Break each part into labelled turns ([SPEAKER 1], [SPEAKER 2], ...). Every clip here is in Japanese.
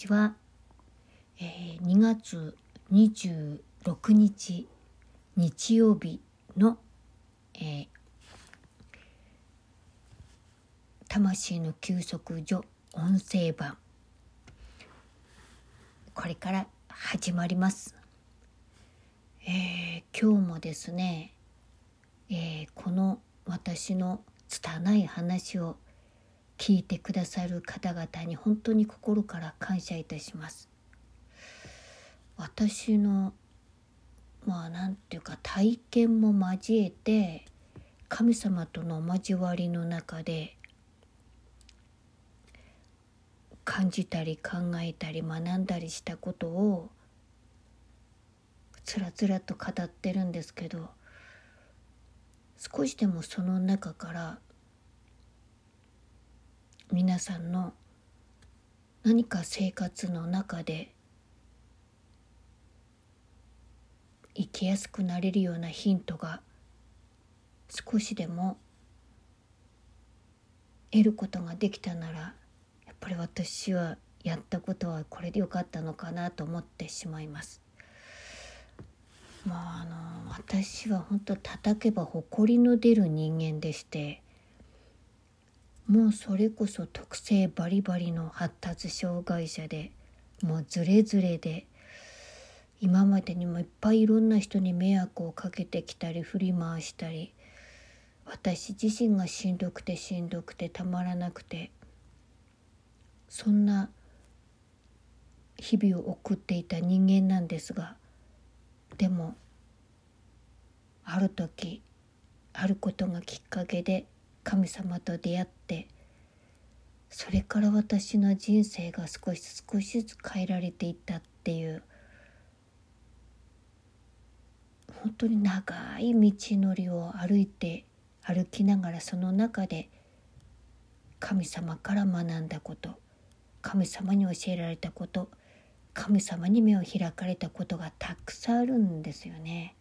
[SPEAKER 1] ちは、えー、2月26日日曜日の、えー、魂の休息所音声版。これから始まります、えー、今日もですね、えー、この私の拙い話を聞いてくださる方々に本当に心から感謝いたします。私のまあなんていうか体験も交えて神様との交わりの中で感じたり考えたり学んだりしたことをつらつらと語ってるんですけど少しでもその中から皆さんの何か生活の中で生きやすくなれるようなヒントが少しでも得ることができたならやっぱり私はやったことはこれでよかったのかなと思ってしまいます。まああの私は本当叩けば誇りの出る人間でしてもうそれこそ特性バリバリの発達障害者でもうズレズレで今までにもいっぱいいろんな人に迷惑をかけてきたり振り回したり私自身がしんどくてしんどくてたまらなくてそんな日々を送っていた人間なんですがでもある時あることがきっかけで神様と出会ってそれから私の人生が少し少しずつ変えられていったっていう本当に長い道のりを歩いて歩きながらその中で神様から学んだこと神様に教えられたこと神様に目を開かれたことがたくさんあるんですよね。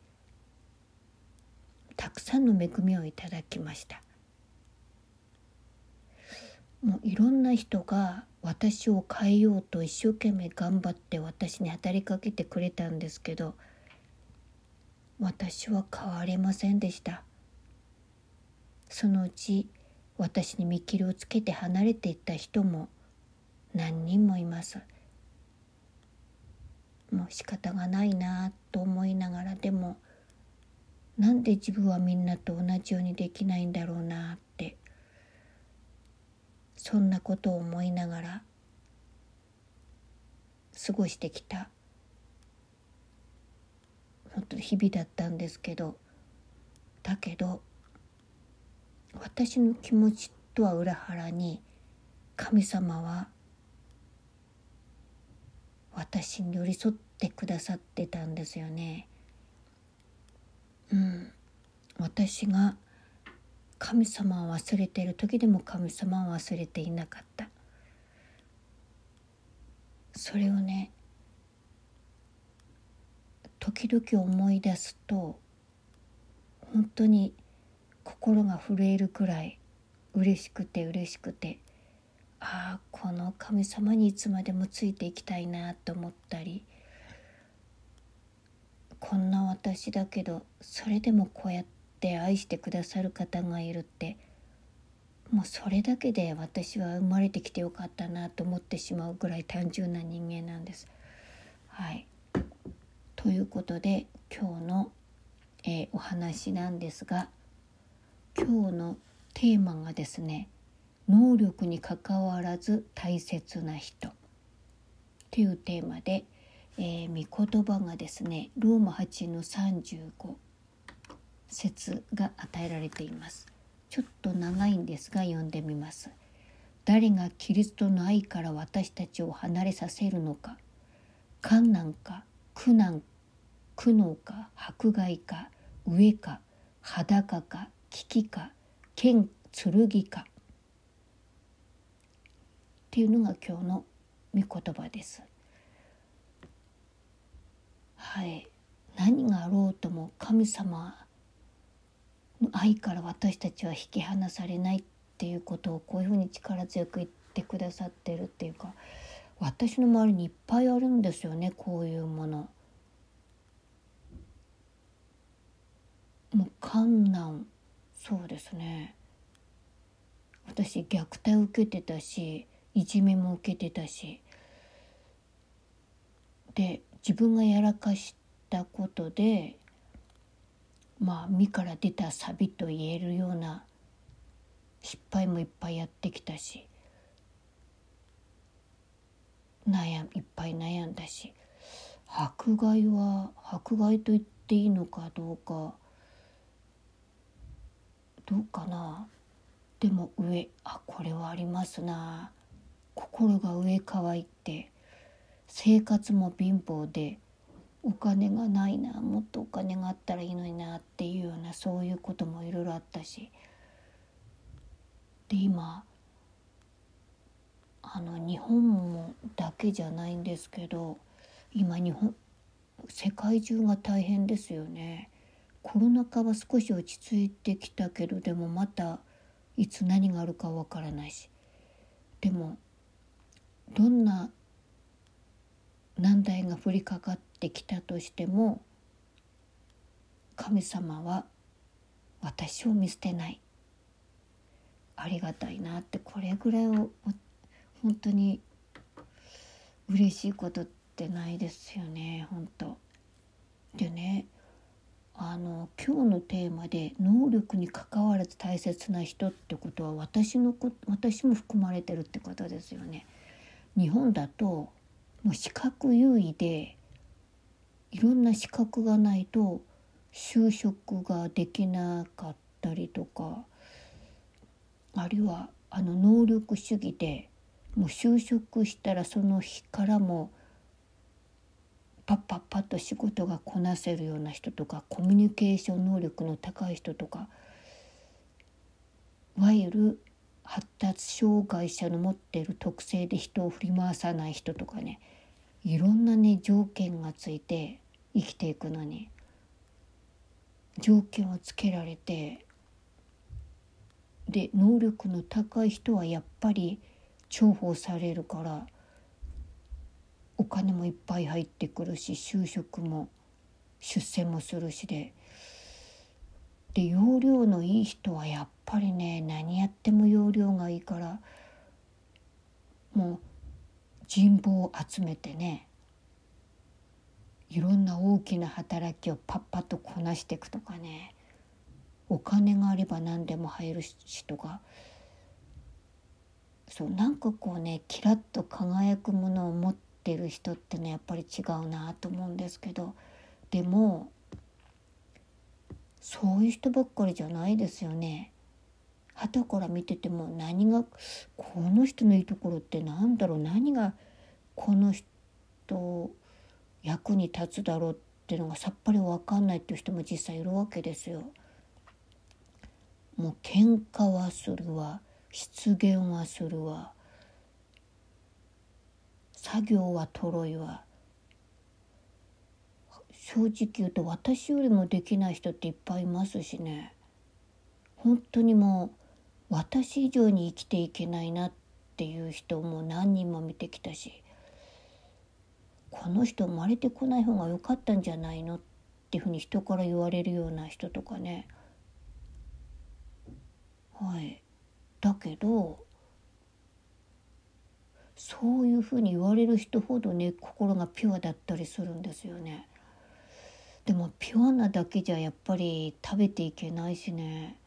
[SPEAKER 1] たくさんの恵みをいただきました。もういろんな人が私を変えようと一生懸命頑張って私に働きかけてくれたんですけど私は変われませんでした。そのうち私に見切りをつけて離れていった人も何人もいます。もう仕方がないなと思いながらでもなんで自分はみんなと同じようにできないんだろうなってそんなことを思いながら過ごしてきた本当日々だったんですけどだけど私の気持ちとは裏腹に神様は私に寄り添ってくださってたんですよね。うん、私が神様を忘れてる時でも神様を忘れていなかった。それをね時々思い出すと本当に心が震えるくらい嬉しくて嬉しくてああこの神様にいつまでもついていきたいなと思ったりこんな私だけどそれでもこうやってって愛してくださる方がいるってもうそれだけで私は生まれてきてよかったなと思ってしまうぐらい単純な人間なんです。はい、ということで今日の、えー、お話なんですが今日のテーマがですね能力にかかわらず大切な人。というテーマで、えー、御言葉がですねローマ8の35説が与えられています。ちょっと長いんですが読んでみます。誰がキリストの愛から私たちを離れさせるのか。困難か苦難苦悩か迫害か飢えか裸か危機か剣剣かっていうのが今日の御言葉ですはい何があろうとも神様愛から私たちは引き離されないっていうことをこういうふうに力強く言ってくださってるっていうか私の周りにいっぱいあるんですよねこういうもの。もう観難。そうですね。私虐待を受けてたしいじめも受けてたし。で自分がやらかしたことでまあ身から出たサビと言えるような失敗もいっぱいやってきたし悩いっぱい悩んだし迫害は迫害と言っていいのかどうかどうかな。でも上あこれはありますな。心が上乾いて生活も貧乏でお金がないなもっとお金があったらいいのになっていうようなそういうこともいろいろあったしで今あの日本もだけじゃないんですけど今日本世界中が大変ですよね。コロナ禍は少し落ち着いてきたけどでもまたいつ何があるかわからないしでもどんな難題が降りかかってきたとしても神様は私を見捨てないありがたいなってこれぐらいを本当に嬉しいことってないですよね本当でねあの今日のテーマで能力にかかわらず大切な人ってことは私のこ私も含まれてるってことですよね。日本だともう資格優位でいろんな資格がないと就職ができなかったりとかあるいはあの能力主義でもう就職したらその日からもパッパッパッと仕事がこなせるような人とかコミュニケーション能力の高い人とかいわゆる発達障害者の持っている特性で人を振り回さない人とかねいろんなね条件がついて生きていくのに条件をつけられてで能力の高い人はやっぱり重宝されるから。お金もいっぱい入ってくるし就職も出世もするしでで容量のいい人はやっぱりね何やっても容量がいいからもう人望を集めてねいろんな大きな働きをパッパッとこなしていくとかねお金があれば何でも入るしとかそうなんかこうねキラッと輝くものを持ってる人ってねやっぱり違うなと思うんですけどでもそういう人ばっかりじゃないですよね。旗から見てても何がこの人のいいところって何だろう何がこの人役に立つだろうっていうのがさっぱり分かんないっていう人も実際いるわけですよ。もう喧嘩はするわ失言はするわ作業はとろいわ正直言うと私よりもできない人っていっぱいいますしね本当にもう私以上に生きていけないなっていう人も何人も見てきたしこの人生まれてこない方が良かったんじゃないのっていうふうに人から言われるような人とかね。はい。だけどそういうふうに言われる人ほどね心がピュアだったりするんですよね。でもピュアなだけじゃやっぱり食べていけないしね。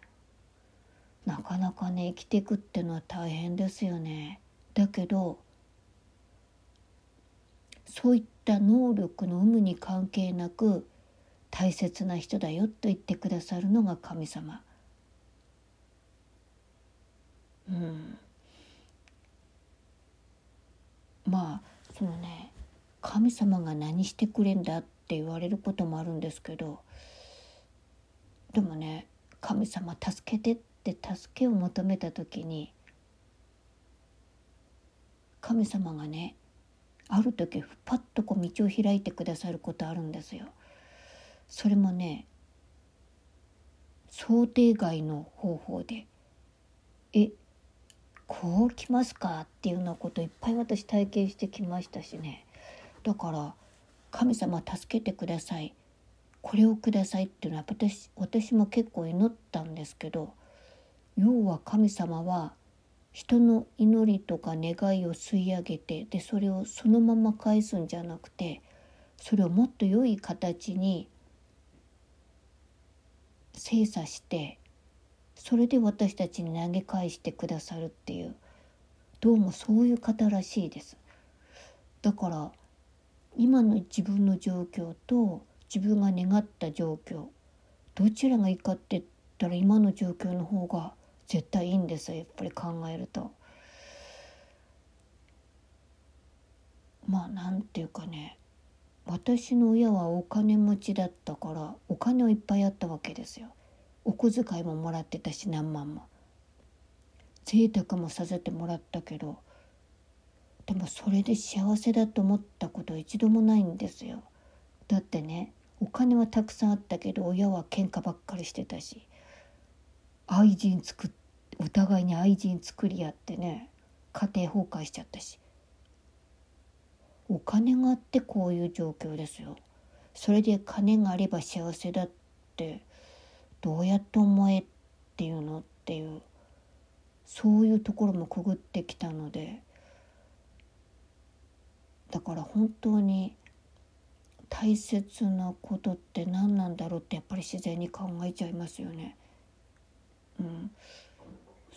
[SPEAKER 1] なかなかね生きていくってのは大変ですよね。だけどそういった能力の有無に関係なく大切な人だよと言ってくださるのが神様。うんまあそのね神様が何してくれんだって言われることもあるんですけどでもね神様助けてって助けを求めた時に神様がねある時パッとこう道を開いてくださることあるんですよ。それもね想定外の方法で「えこう来ますかっていうようなこといっぱい私体験してきましたしねだから神様助けてくださいこれをくださいっていうのは私私も結構祈ったんですけど要は神様は人の祈りとか願いを吸い上げてでそれをそのまま返すんじゃなくてそれをもっと良い形に精査してそれで私たちに投げ返してくださるっていうどうもそういう方らしいです。だから今の自分の状況と自分が願った状況どちらがいいかって言ったら今の状況の方が絶対いいんですよやっぱり考えると。まあなんていうかね私の親はお金持ちだったからお金をいっぱいあったわけですよ。お小遣いももらってたし何万も。贅沢もさせてもらったけどでもそれで幸せだと思ったことは一度もないんですよ。だってねお金はたくさんあったけど親は喧嘩ばっかりしてたし愛人作ってお互いに愛人作り合ってね家庭崩壊しちゃったし。お金があってこういう状況ですよ。それで金があれば幸せだってどうやって思えっていうのっていうそういうところもくぐってきたので。だから本当に大切なことって何なんだろうってやっぱり自然に考えちゃいますよね。うん、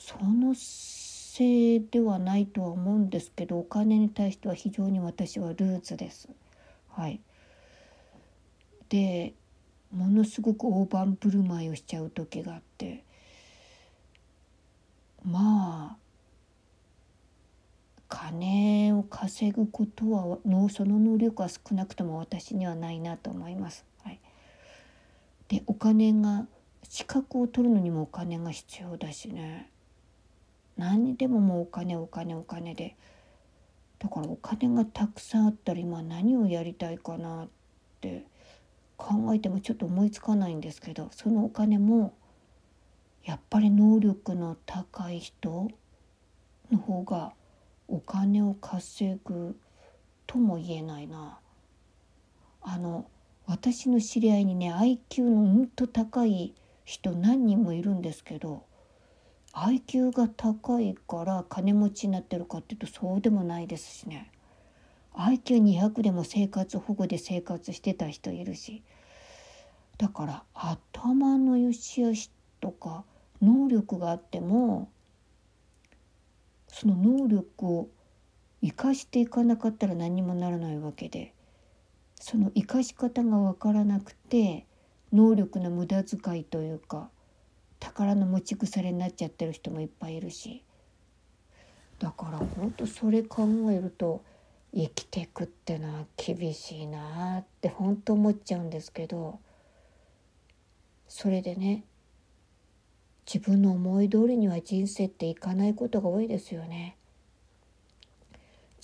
[SPEAKER 1] そのせいではないとは思うんですけどお金に対しては非常に私はルーツです。はい、でものすごく大盤振る舞いをしちゃう時があってまあ金を稼ぐことはその能力は少なくとも私にはないなと思います。はい、でお金が資格を取るのにもお金が必要だしね何にでももうお金お金お金でだからお金がたくさんあったら今何をやりたいかなって考えてもちょっと思いつかないんですけどそのお金もやっぱり能力の高い人の方がお金を稼ぐとも言えないな。あの私の知り合いにね IQ のうんと高い人何人もいるんですけど IQ が高いから金持ちになってるかっていうとそうでもないですしね。IQ200 でも生活保護で生活してた人いるし。だから頭の良し悪しとか能力があってもその能力を生かしていかなかったら何にもならないわけでその生かし方が分からなくて能力の無駄遣いというか宝の持ち腐れになっちゃってる人もいっぱいいるしだから本当それ考えると生きていくってのは厳しいなって本当思っちゃうんですけどそれでね自分の思い通りには人生っていかないことが多いですよね。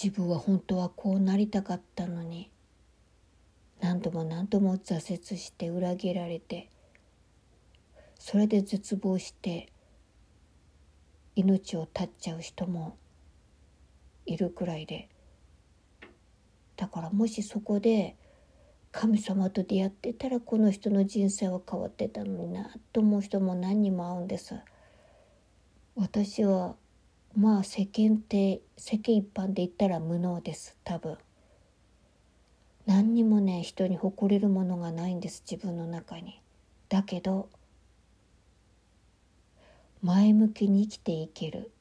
[SPEAKER 1] 自分は本当はこうなりたかったのに何度も何度も挫折して裏切られてそれで絶望して命を絶っちゃう人もいるくらいで。だからもしそこで神様と出会ってたらこの人の人生は変わってたのになと思う人も何人も会うんです。私はまあ世間って世間一般で言ったら無能です多分。何にもね人に誇れるものがないんです自分の中に。だけど前向きに生きていける。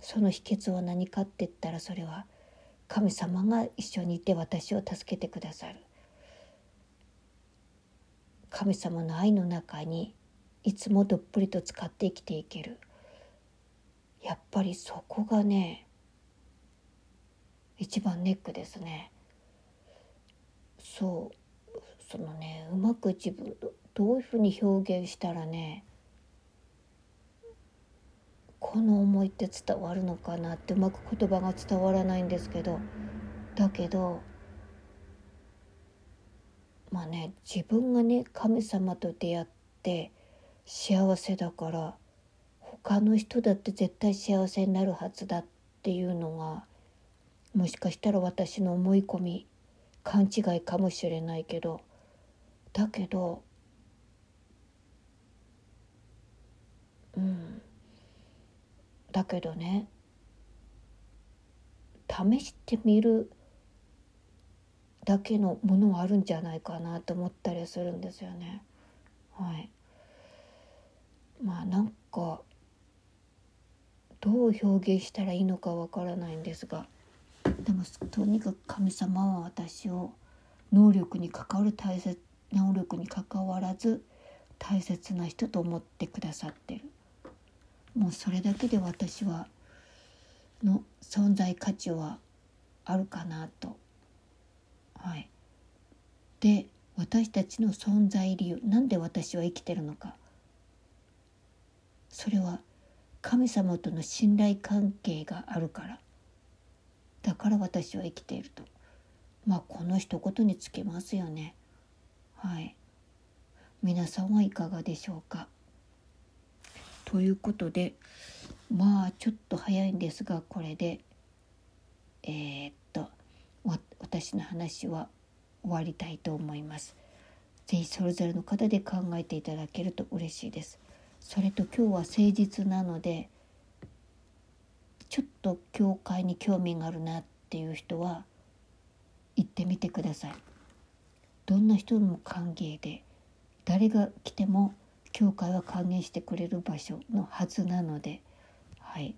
[SPEAKER 1] その秘訣は何かって言ったらそれは神様が一緒にいて私を助けてくださる。神様の愛の中にいつもどっぷりと使って生きていける。やっぱりそこがね一番ネックですね。そう。そのねうまく自分どういうふうに表現したらねこの思いって伝わるのかなってうまく言葉が伝わらないんですけど。だけどまあね自分がね神様と出会って幸せだから他の人だって絶対幸せになるはずだっていうのがもしかしたら私の思い込み勘違いかもしれないけど。だけどうん。だけどね試してみるだけのものはあるんじゃないかなと思ったりするんですよね。はい、まあなんかどう表現したらいいのかわからないんですがでもとにかく神様は私を能力に関わる大切能力に関わらず大切な人と思ってくださってるもうそれだけで私はの存在価値はあるかなと。はい。で私たちの存在理由なんで私は生きてるのか。それは神様との信頼関係があるから。だから私は生きていると。まあこの一言につけますよね。はい。皆さんはいかがでしょうか。ということでまあちょっと早いんですがこれでえー、っと私の話は終わりたいと思います。是非それぞれの方で考えていただけると嬉しいです。それと今日は誠実なのでちょっと教会に興味があるなっていう人は行ってみてください。どんな人も歓迎で誰が来ても教会は歓迎してくれる場所のはずなのではい。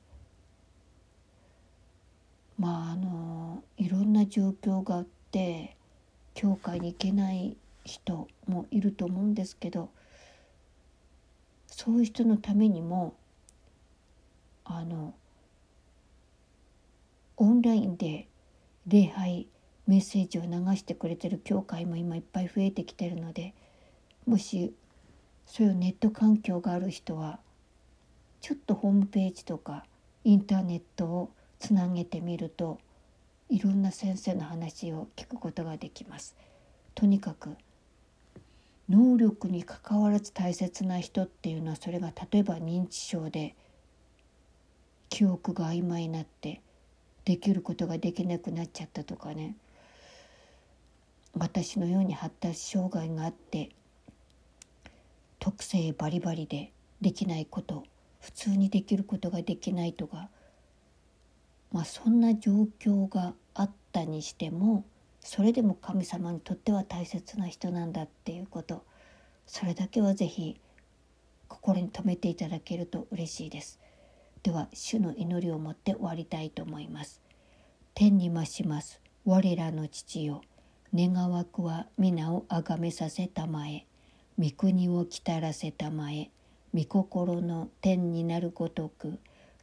[SPEAKER 1] まああのいろんな状況があって教会に行けない人もいると思うんですけどそういう人のためにもあのオンラインで礼拝メッセージを流してくれてる教会も今いっぱい増えてきてるのでもしそういうネット環境がある人はちょっとホームページとかインターネットをつなげてみるといろんな先生の話を聞くことができます。とにかく能力にかかわらず大切な人っていうのはそれが例えば認知症で記憶が曖昧になってできることができなくなっちゃったとかね私のように発達障害があって特性バリバリでできないこと普通にできることができないとかまあそんな状況があったにしてもそれでも神様にとっては大切な人なんだっていうことそれだけは是非心に留めていただけると嬉しいです。では主の祈りを持って終わりたいと思います。天に増します我らの父よ願わくは皆をあがめさせたまえ御国をきたらせたまえ御心の天になるごとく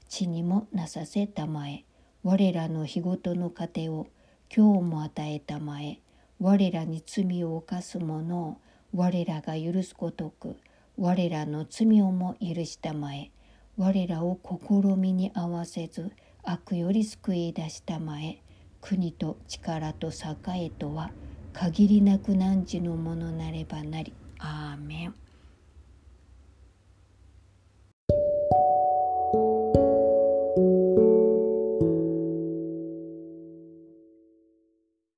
[SPEAKER 1] 地にもなさせたまえ我らの日ごとの糧を今日も与えたまえ我らに罪を犯す者を我らが許すごとく我らの罪をも許したまえ我らを試みに合わせず悪より救い出したまえ国と力と栄えとは限りなく汝のものなればなり。アーメン